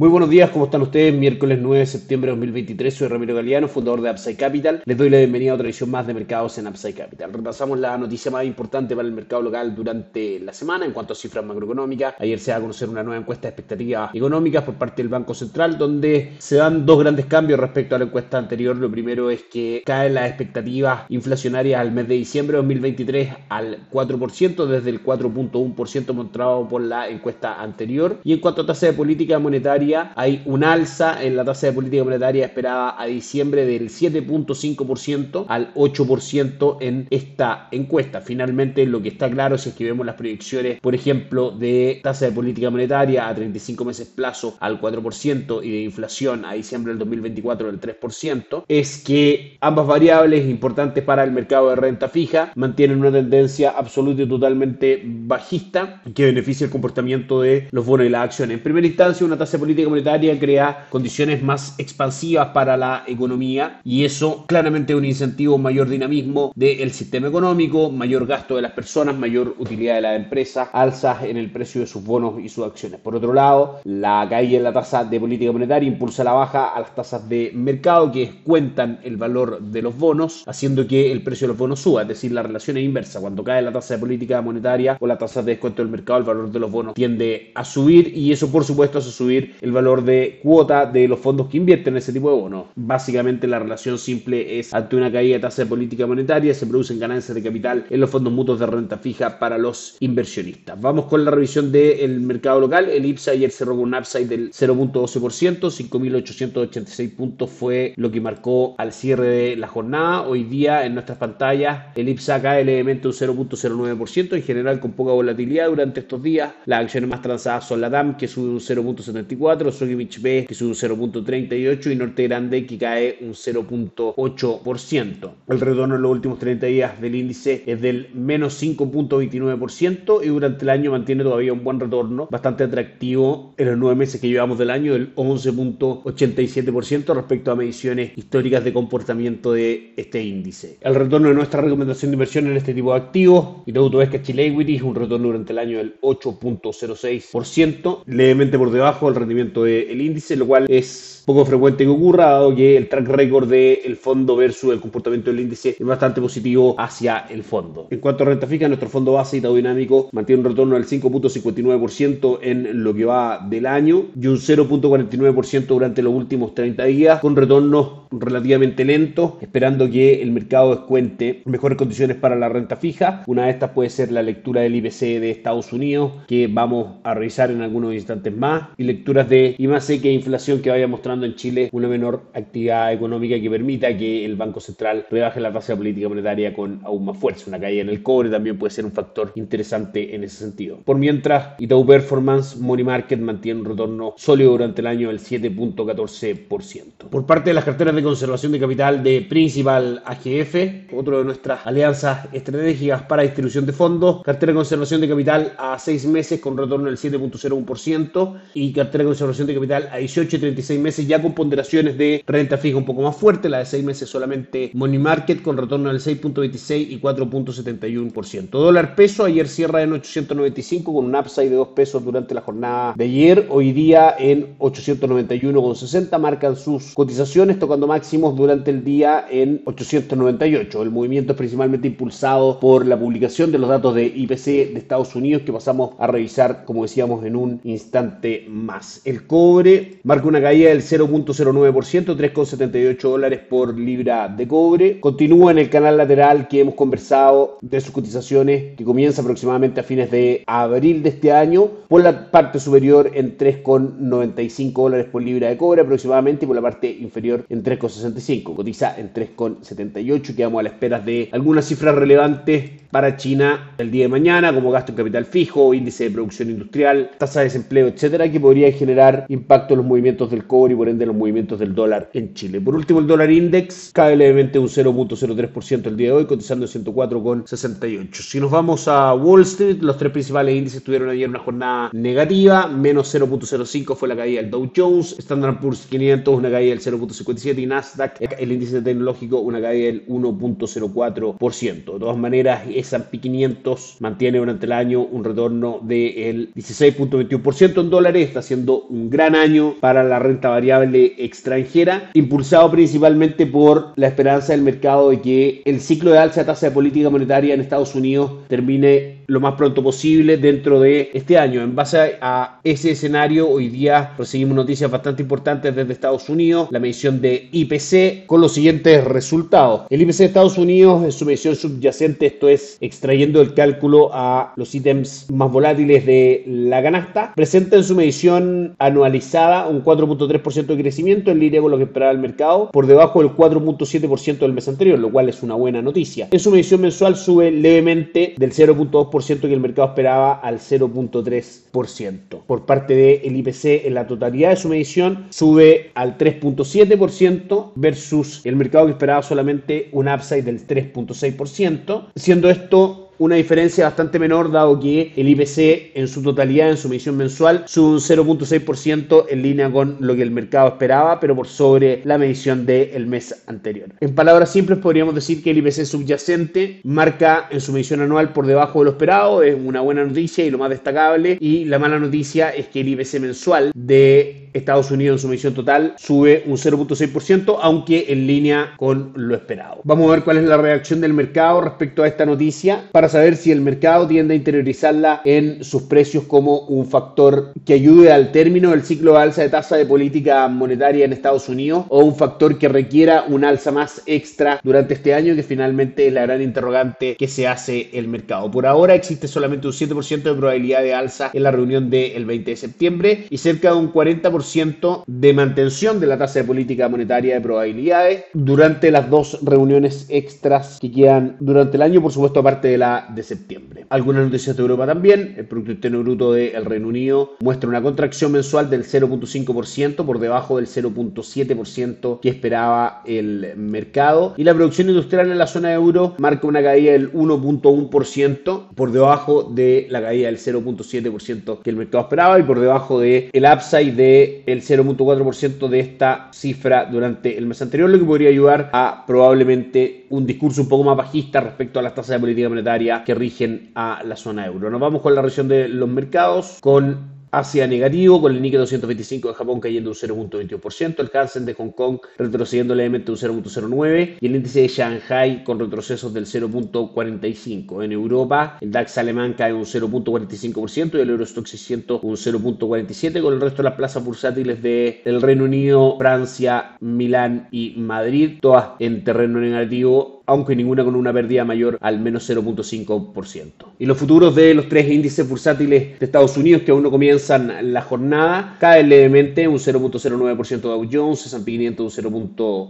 Muy buenos días, ¿cómo están ustedes? Miércoles 9 de septiembre de 2023, soy Ramiro Galeano, fundador de Upside Capital. Les doy la bienvenida a otra edición más de mercados en Upside Capital. Repasamos la noticia más importante para el mercado local durante la semana en cuanto a cifras macroeconómicas. Ayer se va a conocer una nueva encuesta de expectativas económicas por parte del Banco Central, donde se dan dos grandes cambios respecto a la encuesta anterior. Lo primero es que caen las expectativas inflacionarias al mes de diciembre de 2023 al 4%, desde el 4.1% mostrado por la encuesta anterior. Y en cuanto a tasa de política monetaria, hay un alza en la tasa de política monetaria esperada a diciembre del 7.5% al 8% en esta encuesta. Finalmente, lo que está claro si es que vemos las proyecciones, por ejemplo, de tasa de política monetaria a 35 meses plazo al 4% y de inflación a diciembre del 2024 del 3%, es que ambas variables importantes para el mercado de renta fija mantienen una tendencia absoluta y totalmente bajista que beneficia el comportamiento de los bonos y las acciones. En primera instancia, una tasa de política monetaria crea condiciones más expansivas para la economía y eso claramente es un incentivo, mayor dinamismo del sistema económico, mayor gasto de las personas, mayor utilidad de las empresas, alzas en el precio de sus bonos y sus acciones. Por otro lado, la caída en la tasa de política monetaria impulsa la baja a las tasas de mercado que cuentan el valor de los bonos, haciendo que el precio de los bonos suba, es decir, la relación es inversa. Cuando cae la tasa de política monetaria o la tasa de descuento del mercado, el valor de los bonos tiende a subir y eso por supuesto hace subir el valor de cuota de los fondos que invierten en ese tipo de bonos. Básicamente la relación simple es ante una caída de tasa de política monetaria se producen ganancias de capital en los fondos mutuos de renta fija para los inversionistas. Vamos con la revisión del mercado local. El IPSA ayer cerró con un upside del 0.12%, 5.886 puntos fue lo que marcó al cierre de la jornada. Hoy día en nuestras pantallas el IPSA cae levemente un 0.09%, en general con poca volatilidad durante estos días. Las acciones más transadas son la DAM que sube un 0.74 Sogimich B que sube un 0.38 y Norte Grande que cae un 0.8%. El retorno en los últimos 30 días del índice es del menos 5.29% y durante el año mantiene todavía un buen retorno bastante atractivo en los nueve meses que llevamos del año del 11.87% respecto a mediciones históricas de comportamiento de este índice. El retorno de nuestra recomendación de inversión en este tipo de activos y todo es que Chile Equity es un retorno durante el año del 8.06%, levemente por debajo del rendimiento del índice, lo cual es poco frecuente que ocurra, dado que el track record del fondo versus el comportamiento del índice es bastante positivo hacia el fondo. En cuanto a renta fija, nuestro fondo base y dinámico mantiene un retorno del 5.59% en lo que va del año y un 0.49% durante los últimos 30 días, con retornos relativamente lentos, esperando que el mercado descuente mejores condiciones para la renta fija. Una de estas puede ser la lectura del IPC de Estados Unidos, que vamos a revisar en algunos instantes más, y lecturas y más que inflación que vaya mostrando en Chile una menor actividad económica que permita que el Banco Central rebaje la tasa de política monetaria con aún más fuerza. Una caída en el cobre también puede ser un factor interesante en ese sentido. Por mientras, Itaú Performance Money Market mantiene un retorno sólido durante el año del 7.14%. Por parte de las carteras de conservación de capital de Principal AGF, otro de nuestras alianzas estratégicas para distribución de fondos, cartera de conservación de capital a 6 meses con retorno del 7.01% y cartera de de capital a 18 y 36 meses ya con ponderaciones de renta fija un poco más fuerte, la de 6 meses solamente Money Market con retorno del 6.26 y 4.71%. Dólar peso ayer cierra en 895 con un upside de 2 pesos durante la jornada de ayer, hoy día en 891,60 marcan sus cotizaciones tocando máximos durante el día en 898. El movimiento es principalmente impulsado por la publicación de los datos de IPC de Estados Unidos que pasamos a revisar como decíamos en un instante más. El cobre marca una caída del 0.09%, 3,78 dólares por libra de cobre. Continúa en el canal lateral que hemos conversado de sus cotizaciones que comienza aproximadamente a fines de abril de este año. Por la parte superior en 3,95 dólares por libra de cobre aproximadamente y por la parte inferior en 3,65. Cotiza en 3,78 quedamos a la espera de algunas cifras relevantes para China el día de mañana como gasto en capital fijo, índice de producción industrial, tasa de desempleo, etcétera, que podría generar impacto en los movimientos del cobre y por ende los movimientos del dólar en Chile. Por último, el dólar index cae levemente un 0.03% el día de hoy, cotizando en 104,68. Si nos vamos a Wall Street, los tres principales índices tuvieron ayer una jornada negativa, menos 0.05 fue la caída del Dow Jones, Standard Poor's 500 una caída del 0.57 y Nasdaq, el índice tecnológico, una caída del 1.04%. De todas maneras, S&P 500 mantiene durante el año un retorno del 16.21% en dólares, está siendo un gran año para la renta variable extranjera, impulsado principalmente por la esperanza del mercado de que el ciclo de alza de tasa de política monetaria en Estados Unidos termine lo más pronto posible dentro de este año. En base a ese escenario, hoy día recibimos noticias bastante importantes desde Estados Unidos, la medición de IPC con los siguientes resultados. El IPC de Estados Unidos en su medición subyacente, esto es extrayendo el cálculo a los ítems más volátiles de la canasta, presenta en su medición anualizada un 4.3% de crecimiento en línea con lo que esperaba el mercado, por debajo del 4.7% del mes anterior, lo cual es una buena noticia. En su medición mensual sube levemente del 0.2% que el mercado esperaba al 0.3%. Por parte del IPC en la totalidad de su medición sube al 3.7% versus el mercado que esperaba solamente un upside del 3.6%, siendo esto una diferencia bastante menor dado que el IPC en su totalidad, en su medición mensual, sube un 0.6% en línea con lo que el mercado esperaba, pero por sobre la medición del mes anterior. En palabras simples podríamos decir que el IPC subyacente marca en su medición anual por debajo de lo esperado, es una buena noticia y lo más destacable, y la mala noticia es que el IPC mensual de Estados Unidos en su medición total sube un 0.6%, aunque en línea con lo esperado. Vamos a ver cuál es la reacción del mercado respecto a esta noticia para saber si el mercado tiende a interiorizarla en sus precios como un factor que ayude al término del ciclo de alza de tasa de política monetaria en Estados Unidos o un factor que requiera un alza más extra durante este año que finalmente es la gran interrogante que se hace el mercado. Por ahora existe solamente un 7% de probabilidad de alza en la reunión del 20 de septiembre y cerca de un 40% de mantención de la tasa de política monetaria de probabilidades durante las dos reuniones extras que quedan durante el año, por supuesto aparte de la de septiembre. Algunas noticias de Europa también. El Producto Interno Bruto del Reino Unido muestra una contracción mensual del 0.5% por debajo del 0.7% que esperaba el mercado. Y la producción industrial en la zona euro marca una caída del 1.1% por debajo de la caída del 0.7% que el mercado esperaba y por debajo del el upside del 0.4% de esta cifra durante el mes anterior, lo que podría ayudar a probablemente un discurso un poco más bajista respecto a las tasas de política monetaria que rigen a la zona euro. Nos vamos con la región de los mercados, con Asia negativo, con el Nikkei 225 de Japón cayendo un 0.21%, el Hansen de Hong Kong retrocediendo levemente un 0.09% y el índice de Shanghai con retrocesos del 0.45%. En Europa, el DAX alemán cae un 0.45% y el Eurostock 600 un 0.47%, con el resto de las plazas bursátiles del Reino Unido, Francia, Milán y Madrid, todas en terreno negativo aunque ninguna con una pérdida mayor al menos 0.5%. Y los futuros de los tres índices bursátiles de Estados Unidos que aún no comienzan la jornada caen levemente un 0.09% Dow Jones, S&P 500 un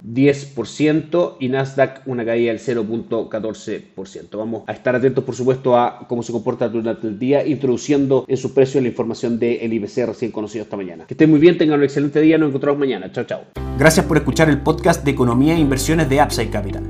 0.10% y Nasdaq una caída del 0.14%. Vamos a estar atentos por supuesto a cómo se comporta durante el día, introduciendo en sus precios la información del IBC recién conocido esta mañana. Que estén muy bien, tengan un excelente día, nos encontramos mañana. Chao, chao. Gracias por escuchar el podcast de Economía e Inversiones de Upside Capital.